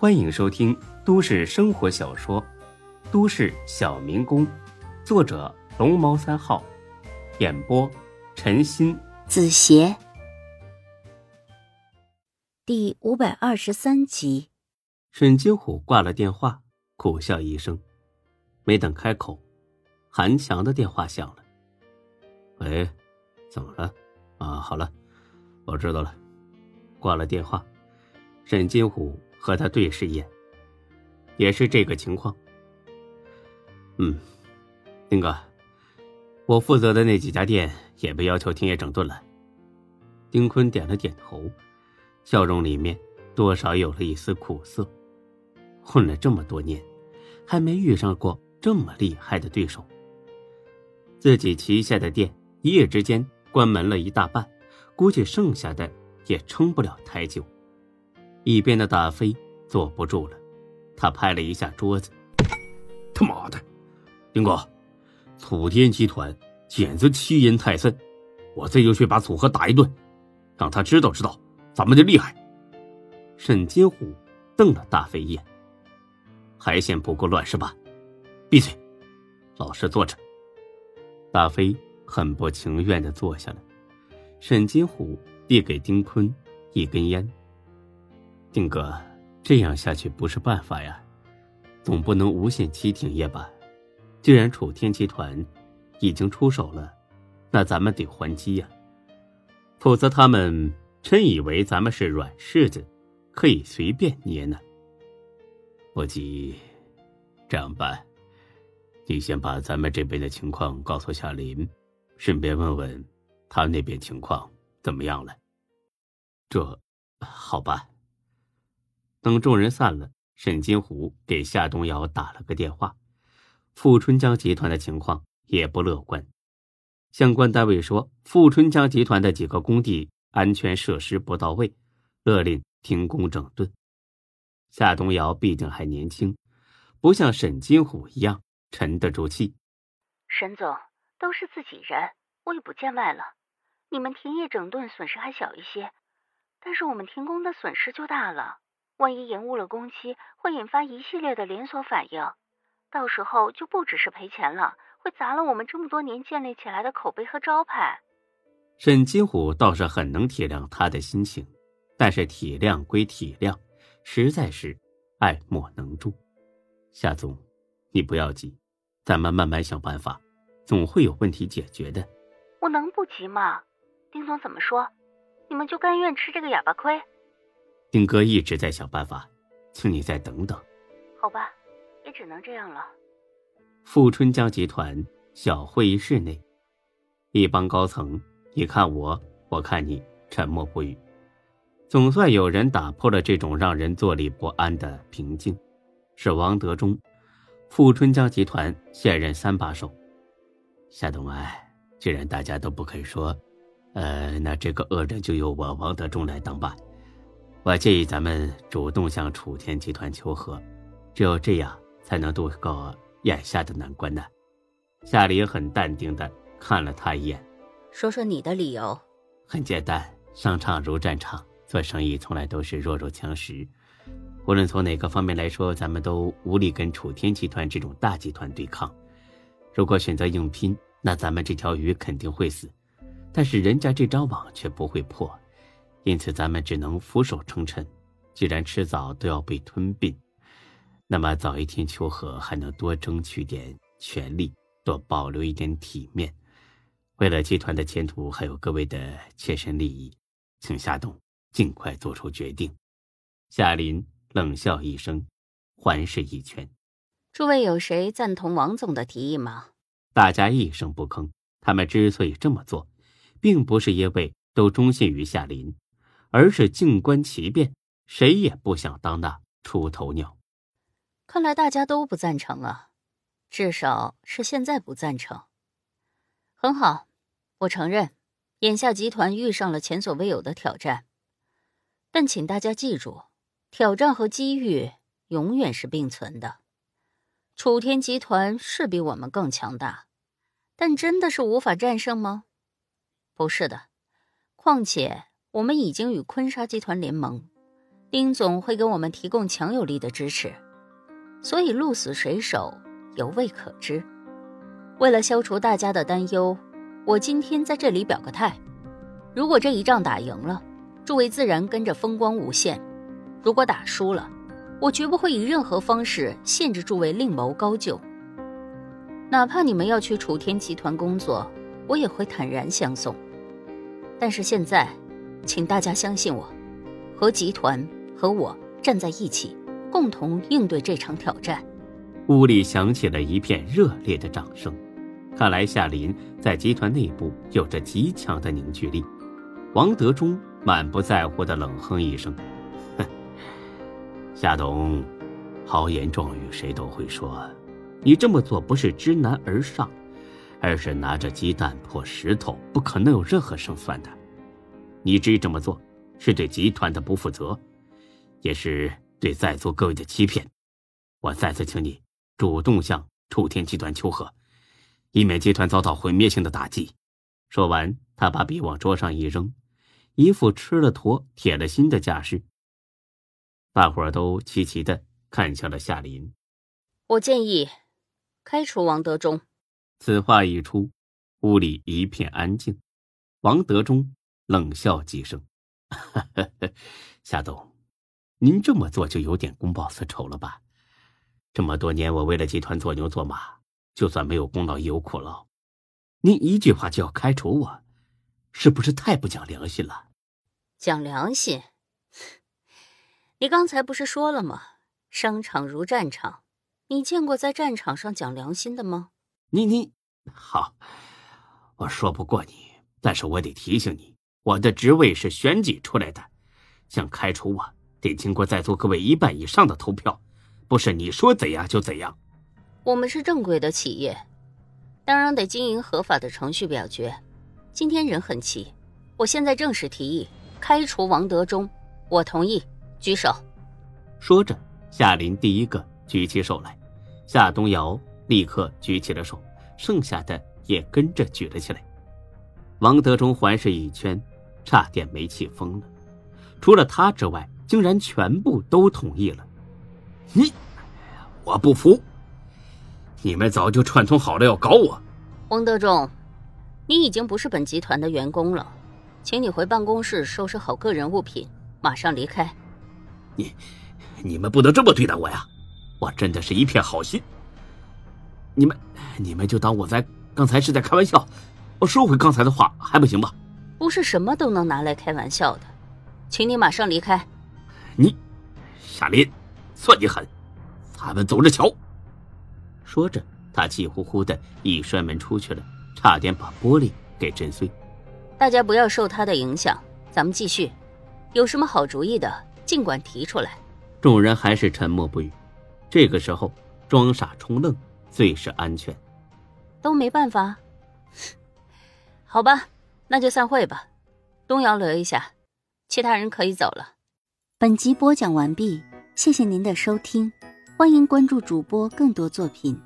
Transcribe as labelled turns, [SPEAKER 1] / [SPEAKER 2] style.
[SPEAKER 1] 欢迎收听都市生活小说《都市小民工》，作者龙猫三号，演播陈鑫、
[SPEAKER 2] 子邪，第五百二十三集。
[SPEAKER 1] 沈金虎挂了电话，苦笑一声，没等开口，韩强的电话响了。喂，怎么了？啊，好了，我知道了。挂了电话，沈金虎和他对视一眼，也是这个情况。嗯，丁哥，我负责的那几家店也被要求停业整顿了。丁坤点了点头，笑容里面多少有了一丝苦涩。混了这么多年，还没遇上过这么厉害的对手。自己旗下的店一夜之间关门了一大半，估计剩下的。也撑不了太久。一边的大飞坐不住了，他拍了一下桌子：“
[SPEAKER 3] 他妈的，丁哥，楚天集团简直欺人太甚！我这就去把楚河打一顿，让他知道知道咱们的厉害。”
[SPEAKER 1] 沈金虎瞪了大飞一眼：“还嫌不够乱是吧？闭嘴，老实坐着。”大飞很不情愿的坐下了。沈金虎。递给丁坤一根烟。丁哥，这样下去不是办法呀，总不能无限期停业吧？既然楚天集团已经出手了，那咱们得还击呀，否则他们真以为咱们是软柿子，可以随便捏呢。
[SPEAKER 3] 不急，这样办，你先把咱们这边的情况告诉夏林，顺便问问他那边情况怎么样了。
[SPEAKER 1] 这，好吧。等众人散了，沈金虎给夏东瑶打了个电话。富春江集团的情况也不乐观，相关单位说，富春江集团的几个工地安全设施不到位，勒令停工整顿。夏东瑶毕竟还年轻，不像沈金虎一样沉得住气。
[SPEAKER 4] 沈总，都是自己人，我也不见外了。你们停业整顿，损失还小一些。但是我们停工的损失就大了，万一延误了工期，会引发一系列的连锁反应，到时候就不只是赔钱了，会砸了我们这么多年建立起来的口碑和招牌。
[SPEAKER 1] 沈金虎倒是很能体谅他的心情，但是体谅归体谅，实在是爱莫能助。夏总，你不要急，咱们慢慢想办法，总会有问题解决的。
[SPEAKER 4] 我能不急吗？丁总怎么说？你们就甘愿吃这个哑巴亏？
[SPEAKER 1] 丁哥一直在想办法，请你再等等。
[SPEAKER 4] 好吧，也只能这样了。
[SPEAKER 1] 富春江集团小会议室内，一帮高层你看我，我看你，沉默不语。总算有人打破了这种让人坐立不安的平静，是王德忠，富春江集团现任三把手。夏东来，既然大家都不肯说。呃，那这个恶人就由我王德忠来当吧。我建议咱们主动向楚天集团求和，只有这样才能度过眼下的难关呢。夏林很淡定的看了他一眼，
[SPEAKER 2] 说说你的理由。
[SPEAKER 1] 很简单，商场如战场，做生意从来都是弱肉强食。无论从哪个方面来说，咱们都无力跟楚天集团这种大集团对抗。如果选择硬拼，那咱们这条鱼肯定会死。但是人家这张网却不会破，因此咱们只能俯首称臣。既然迟早都要被吞并，那么早一天求和，还能多争取点权利，多保留一点体面。为了集团的前途，还有各位的切身利益，请夏董尽快做出决定。夏林冷笑一声，环视一圈：“
[SPEAKER 2] 诸位有谁赞同王总的提议吗？”
[SPEAKER 1] 大家一声不吭。他们之所以这么做。并不是因为都忠信于夏林，而是静观其变，谁也不想当那出头鸟。
[SPEAKER 2] 看来大家都不赞成啊，至少是现在不赞成。很好，我承认，眼下集团遇上了前所未有的挑战，但请大家记住，挑战和机遇永远是并存的。楚天集团是比我们更强大，但真的是无法战胜吗？不是的，况且我们已经与坤沙集团联盟，丁总会给我们提供强有力的支持，所以鹿死谁手犹未可知。为了消除大家的担忧，我今天在这里表个态：如果这一仗打赢了，诸位自然跟着风光无限；如果打输了，我绝不会以任何方式限制诸位另谋高就。哪怕你们要去楚天集团工作，我也会坦然相送。但是现在，请大家相信我，和集团和我站在一起，共同应对这场挑战。
[SPEAKER 1] 屋里响起了一片热烈的掌声。看来夏林在集团内部有着极强的凝聚力。王德忠满不在乎的冷哼一声：“哼，夏董，豪言壮语谁都会说。”你这么做不是知难而上，而是拿着鸡蛋破石头，不可能有任何胜算的。你至于这么做，是对集团的不负责，也是对在座各位的欺骗。我再次请你主动向楚天集团求和，以免集团遭到毁灭性的打击。说完，他把笔往桌上一扔，一副吃了坨铁了心的架势。大伙儿都齐齐的看向了夏林。
[SPEAKER 2] 我建议。开除王德忠。
[SPEAKER 1] 此话一出，屋里一片安静。王德忠冷笑几声：“夏董，您这么做就有点公报私仇了吧？这么多年，我为了集团做牛做马，就算没有功劳也有苦劳，您一句话就要开除我，是不是太不讲良心了？”
[SPEAKER 2] 讲良心？你刚才不是说了吗？商场如战场。你见过在战场上讲良心的吗？
[SPEAKER 1] 你你好，我说不过你，但是我得提醒你，我的职位是选举出来的，想开除我得经过在座各位一半以上的投票，不是你说怎样就怎样。
[SPEAKER 2] 我们是正规的企业，当然得经营合法的程序表决。今天人很齐，我现在正式提议开除王德忠，我同意，举手。
[SPEAKER 1] 说着，夏林第一个举起手来。夏东瑶立刻举起了手，剩下的也跟着举了起来。王德忠环视一圈，差点没气疯了。除了他之外，竟然全部都同意了。你，我不服！你们早就串通好了要搞我。
[SPEAKER 2] 王德忠，你已经不是本集团的员工了，请你回办公室收拾好个人物品，马上离开。
[SPEAKER 1] 你，你们不能这么对待我呀！我真的是一片好心，你们，你们就当我在刚才是在开玩笑。我收回刚才的话，还不行吗？
[SPEAKER 2] 不是什么都能拿来开玩笑的，请你马上离开。
[SPEAKER 1] 你，夏林，算你狠！咱们走着瞧。说着，他气呼呼的一摔门出去了，差点把玻璃给震碎。
[SPEAKER 2] 大家不要受他的影响，咱们继续。有什么好主意的，尽管提出来。
[SPEAKER 1] 众人还是沉默不语。这个时候，装傻充愣最是安全。
[SPEAKER 2] 都没办法，好吧，那就散会吧。东瑶留一下，其他人可以走了。
[SPEAKER 5] 本集播讲完毕，谢谢您的收听，欢迎关注主播更多作品。